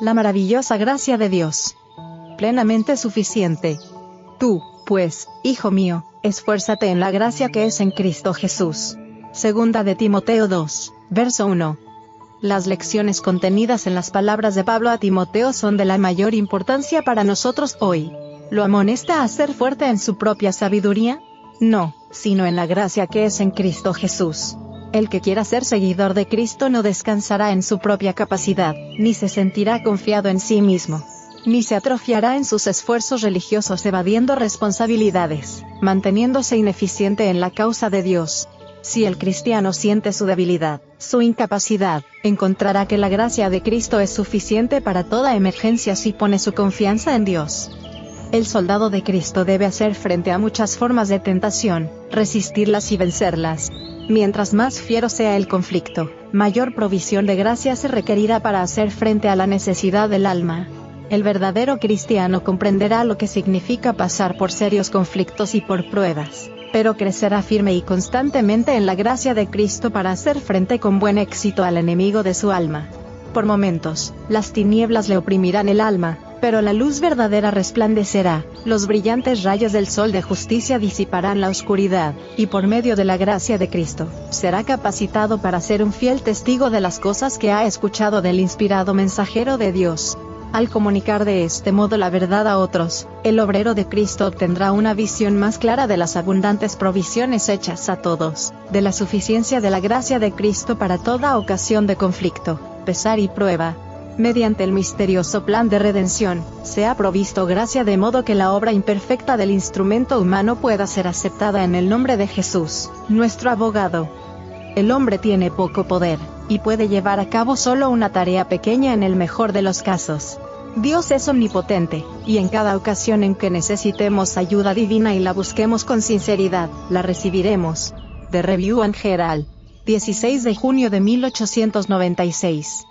La maravillosa gracia de Dios. Plenamente suficiente. Tú, pues, hijo mío, esfuérzate en la gracia que es en Cristo Jesús. Segunda de Timoteo 2, verso 1. Las lecciones contenidas en las palabras de Pablo a Timoteo son de la mayor importancia para nosotros hoy. ¿Lo amonesta a ser fuerte en su propia sabiduría? No, sino en la gracia que es en Cristo Jesús. El que quiera ser seguidor de Cristo no descansará en su propia capacidad, ni se sentirá confiado en sí mismo, ni se atrofiará en sus esfuerzos religiosos evadiendo responsabilidades, manteniéndose ineficiente en la causa de Dios. Si el cristiano siente su debilidad, su incapacidad, encontrará que la gracia de Cristo es suficiente para toda emergencia si pone su confianza en Dios. El soldado de Cristo debe hacer frente a muchas formas de tentación, resistirlas y vencerlas, Mientras más fiero sea el conflicto, mayor provisión de gracia se requerirá para hacer frente a la necesidad del alma. El verdadero cristiano comprenderá lo que significa pasar por serios conflictos y por pruebas, pero crecerá firme y constantemente en la gracia de Cristo para hacer frente con buen éxito al enemigo de su alma. Por momentos, las tinieblas le oprimirán el alma, pero la luz verdadera resplandecerá, los brillantes rayos del sol de justicia disiparán la oscuridad, y por medio de la gracia de Cristo, será capacitado para ser un fiel testigo de las cosas que ha escuchado del inspirado mensajero de Dios. Al comunicar de este modo la verdad a otros, el obrero de Cristo obtendrá una visión más clara de las abundantes provisiones hechas a todos, de la suficiencia de la gracia de Cristo para toda ocasión de conflicto, pesar y prueba, mediante el misterioso plan de redención, se ha provisto gracia de modo que la obra imperfecta del instrumento humano pueda ser aceptada en el nombre de Jesús, nuestro abogado. El hombre tiene poco poder, y puede llevar a cabo solo una tarea pequeña en el mejor de los casos. Dios es omnipotente, y en cada ocasión en que necesitemos ayuda divina y la busquemos con sinceridad, la recibiremos. The Review and Herald. 16 de junio de 1896.